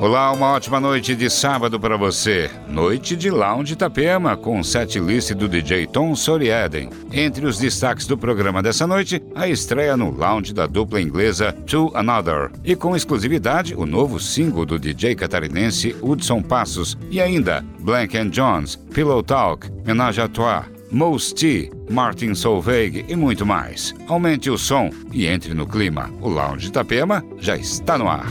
Olá, uma ótima noite de sábado para você. Noite de Lounge Itapema, com set list do DJ Tom Soriaden. Entre os destaques do programa dessa noite, a estreia no lounge da dupla inglesa To Another. E com exclusividade, o novo single do DJ catarinense Hudson Passos. E ainda, Blank and Jones, Pillow Talk, Menage à Trois. Mos T, Martin Solveig e muito mais. Aumente o som e entre no clima. O Lounge Itapema já está no ar.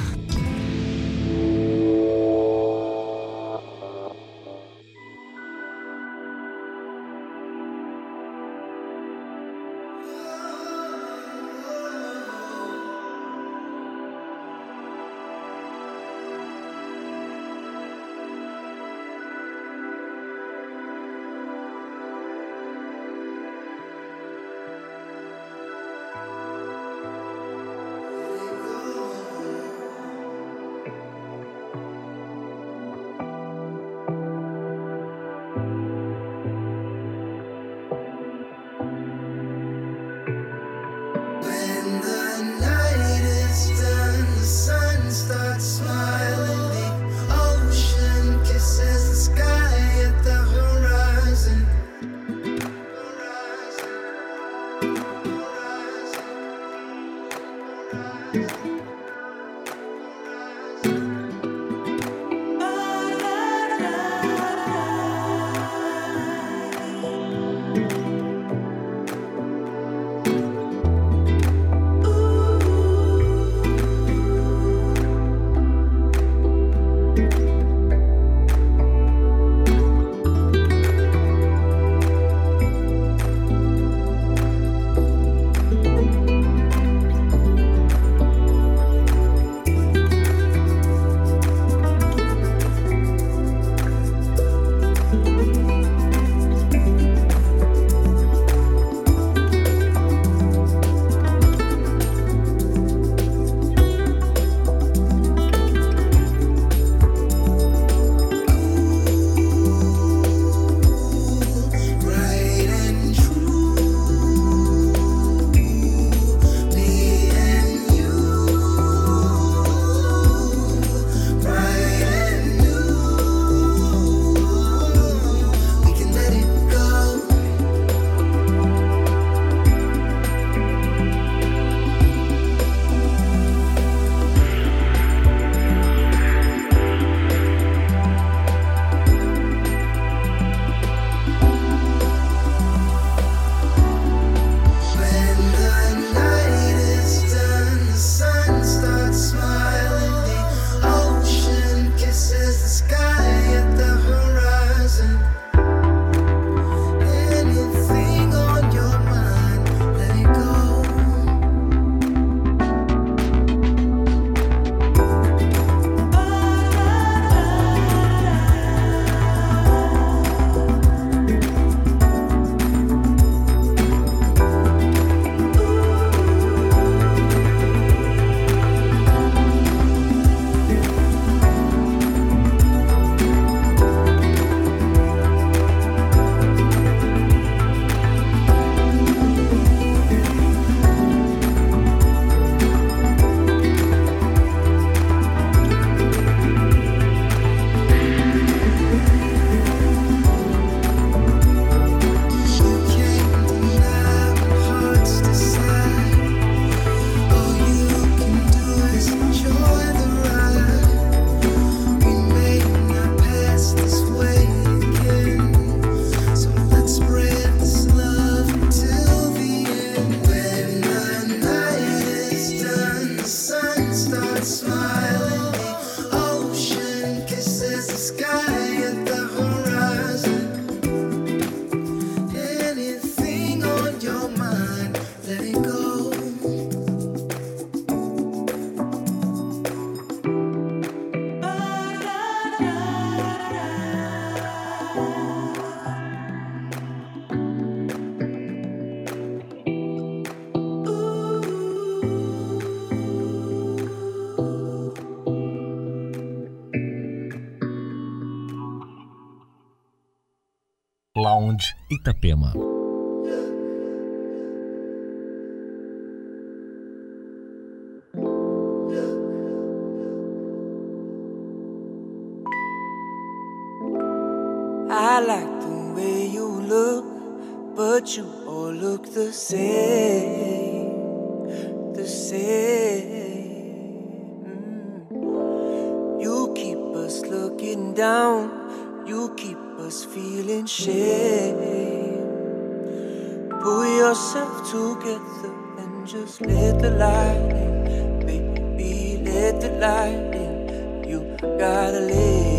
Together and just let the light in, baby, let the light in. You gotta live.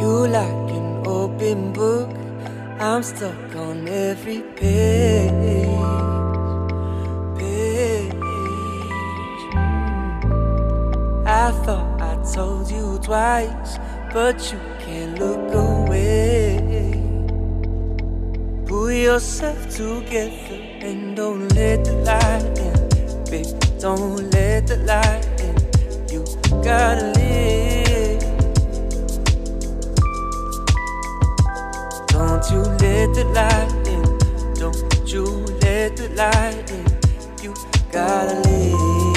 You like an open book. I'm stuck on every page. I thought I told you twice, but you can't look away. Yourself together and don't let the light in. Baby, don't let the light in. You gotta live. Don't you let the light in. Don't you let the light in. You gotta live.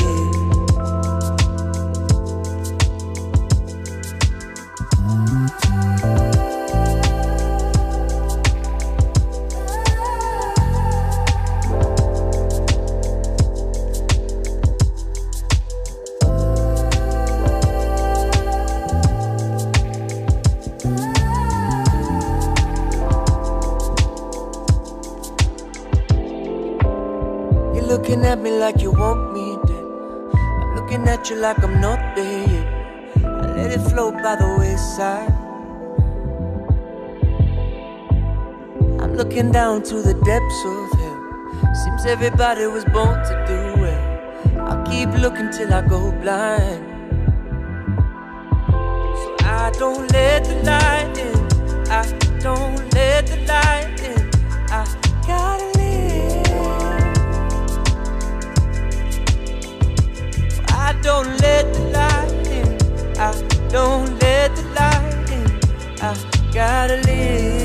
You like I'm not there. I let it float by the wayside. I'm looking down to the depths of hell. Seems everybody was born to do well. I'll keep looking till I go blind. So I don't let the light in. I don't let the light don't let the light in. I gotta live.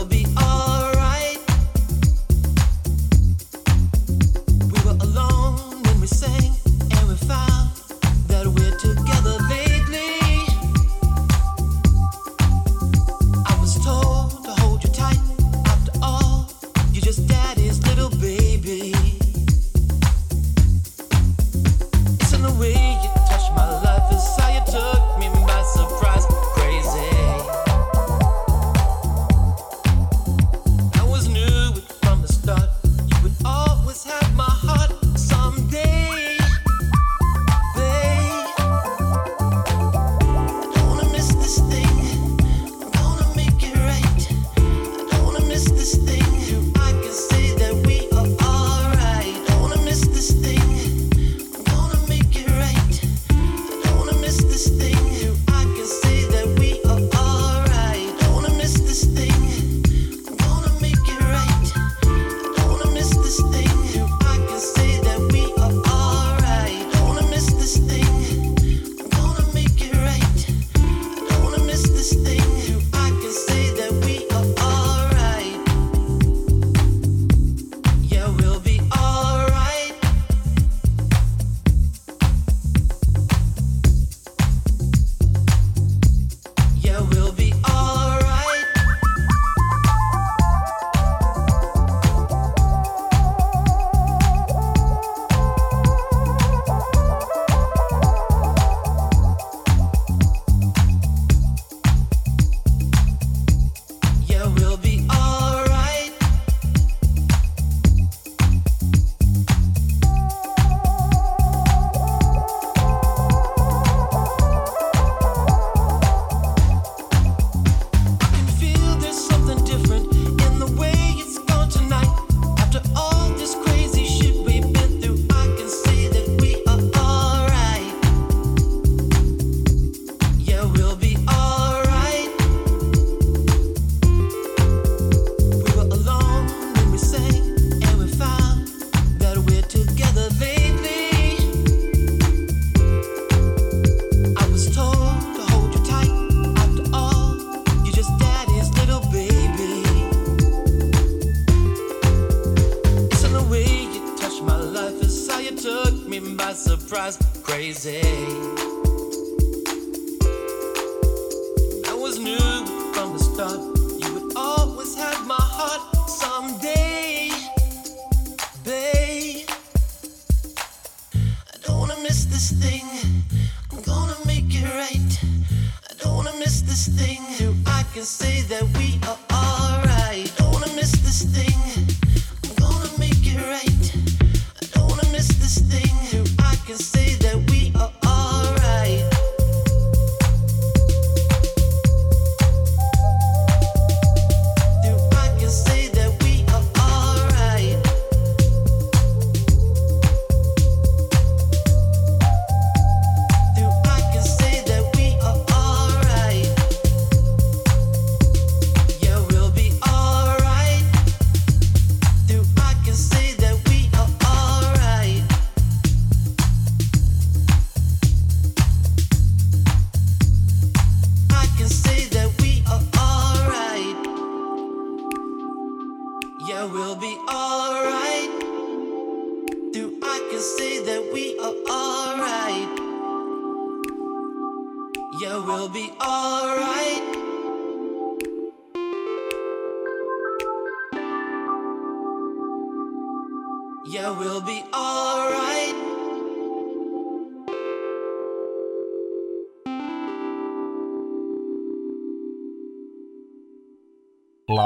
will be Yeah, we'll be alright. Do I can say that we are alright. Yeah, we'll be alright.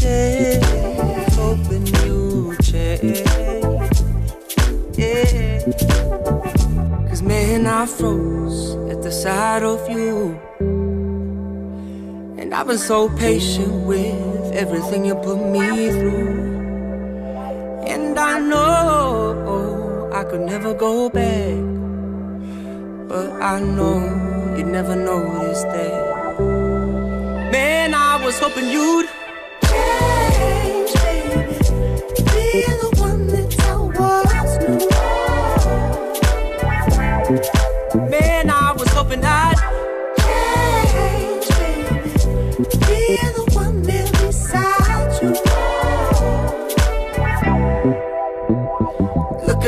Change. Hoping you'd change. Yeah. Cause man, I froze at the sight of you. And I've been so patient with everything you put me through. And I know I could never go back. But I know you'd never notice that. Man, I was hoping you'd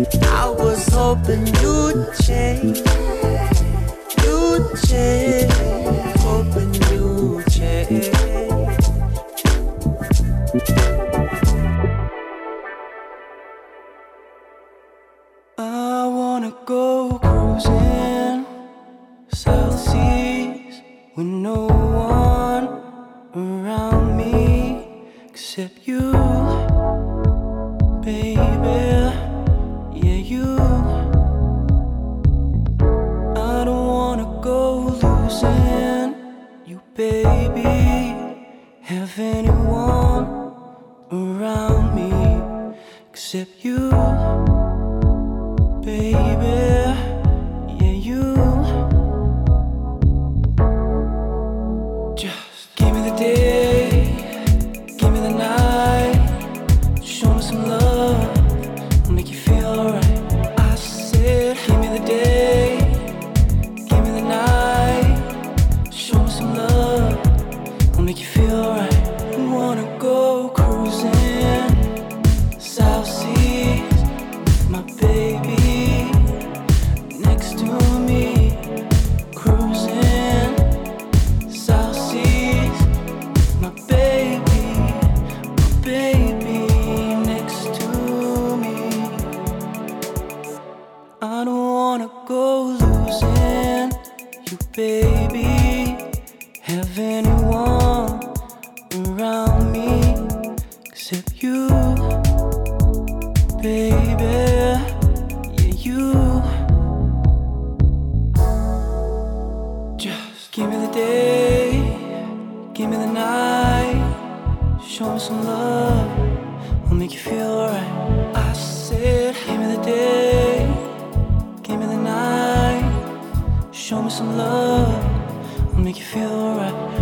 I was hoping you'd change, you'd change, hoping you'd change. Give me the night, show me some love, I'll make you feel alright. I said, Give me the day, give me the night, show me some love, I'll make you feel alright.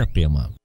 Itapema.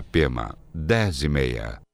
Itapema, 10 e meia.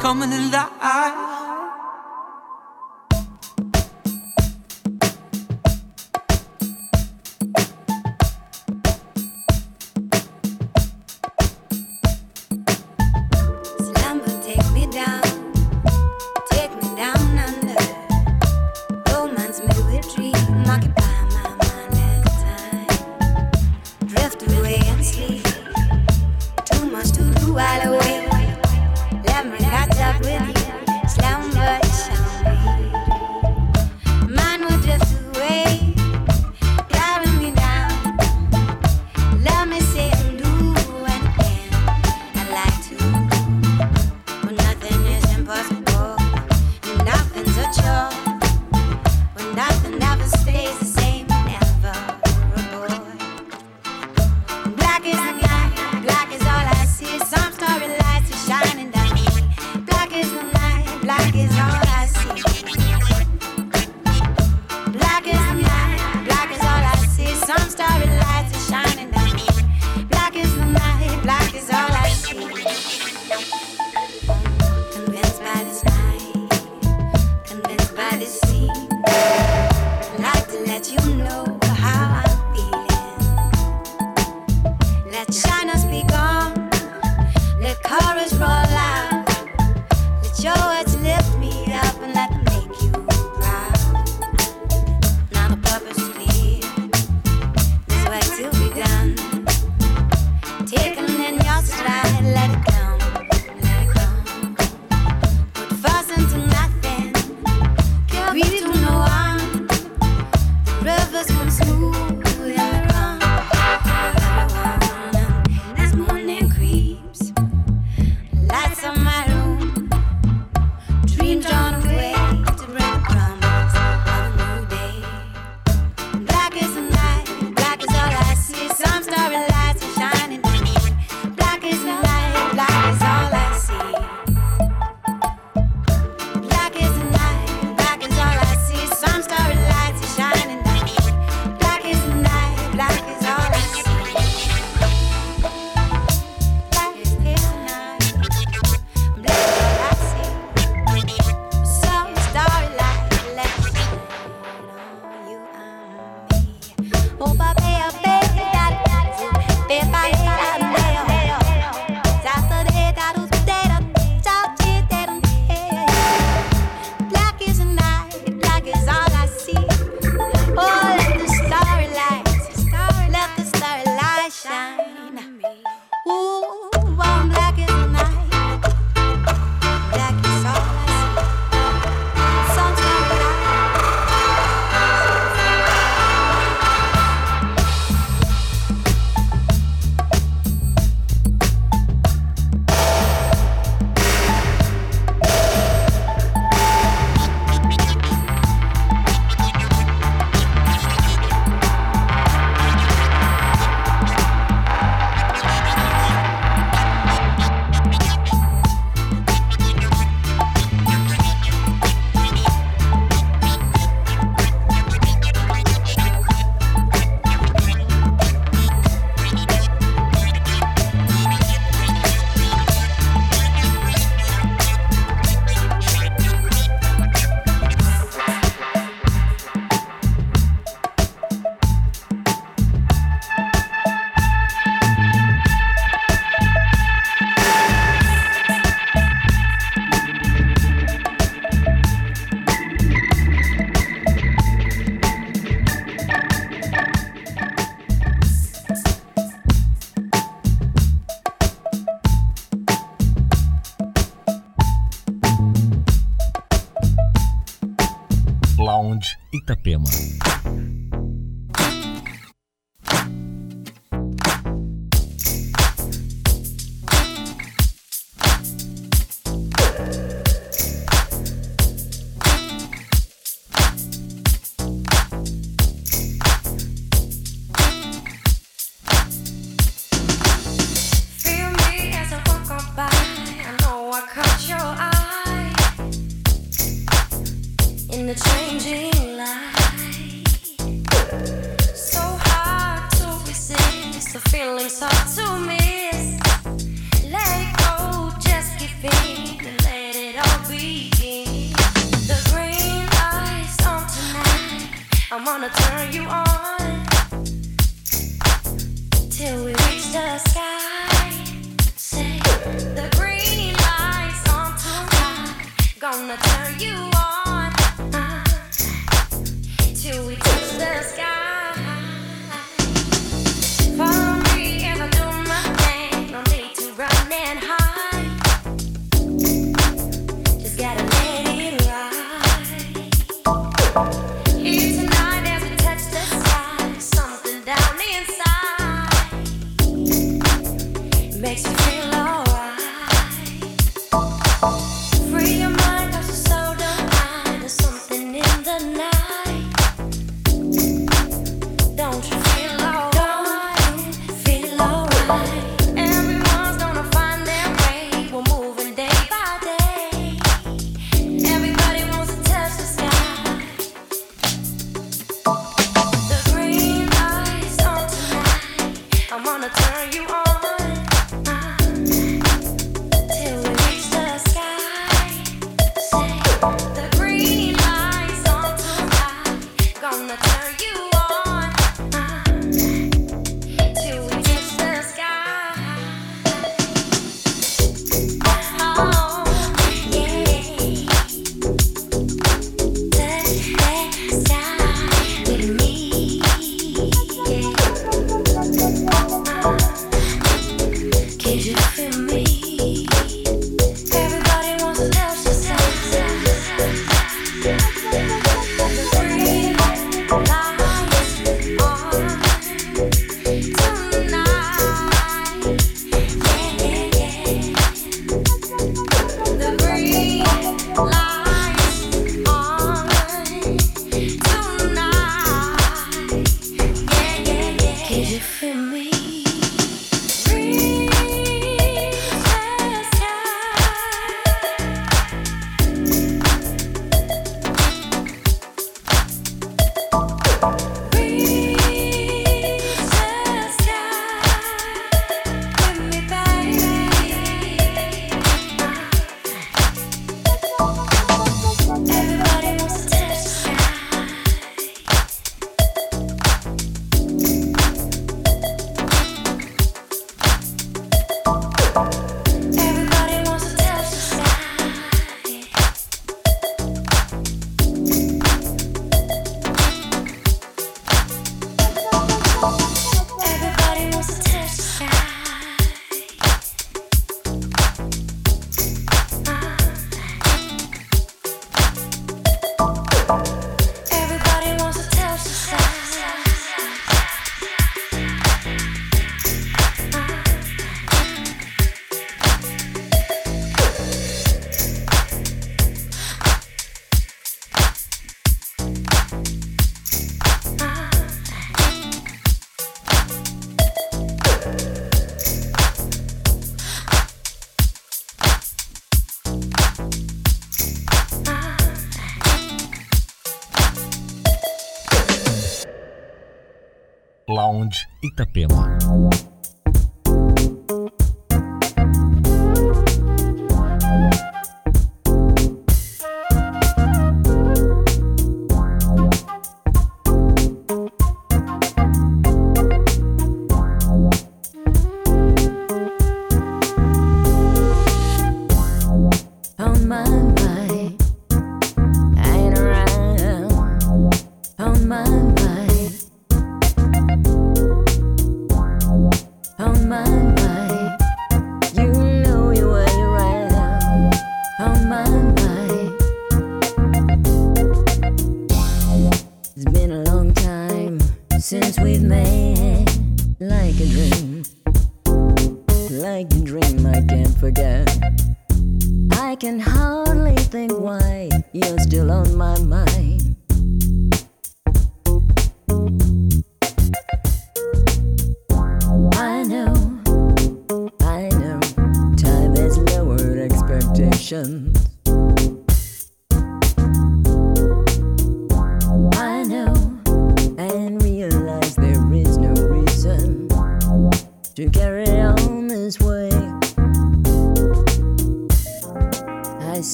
Coming alive. I'm gonna turn you on till we reach the sky. Say the green lights on top. Gonna turn you on.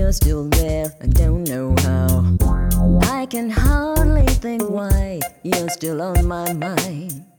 you're still there, I don't know how. I can hardly think why you're still on my mind.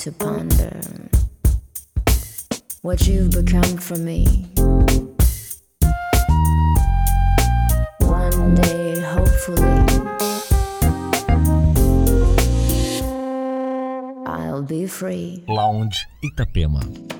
to ponder what you've become for me. One day, hopefully, I'll be free. Lounge Itapema.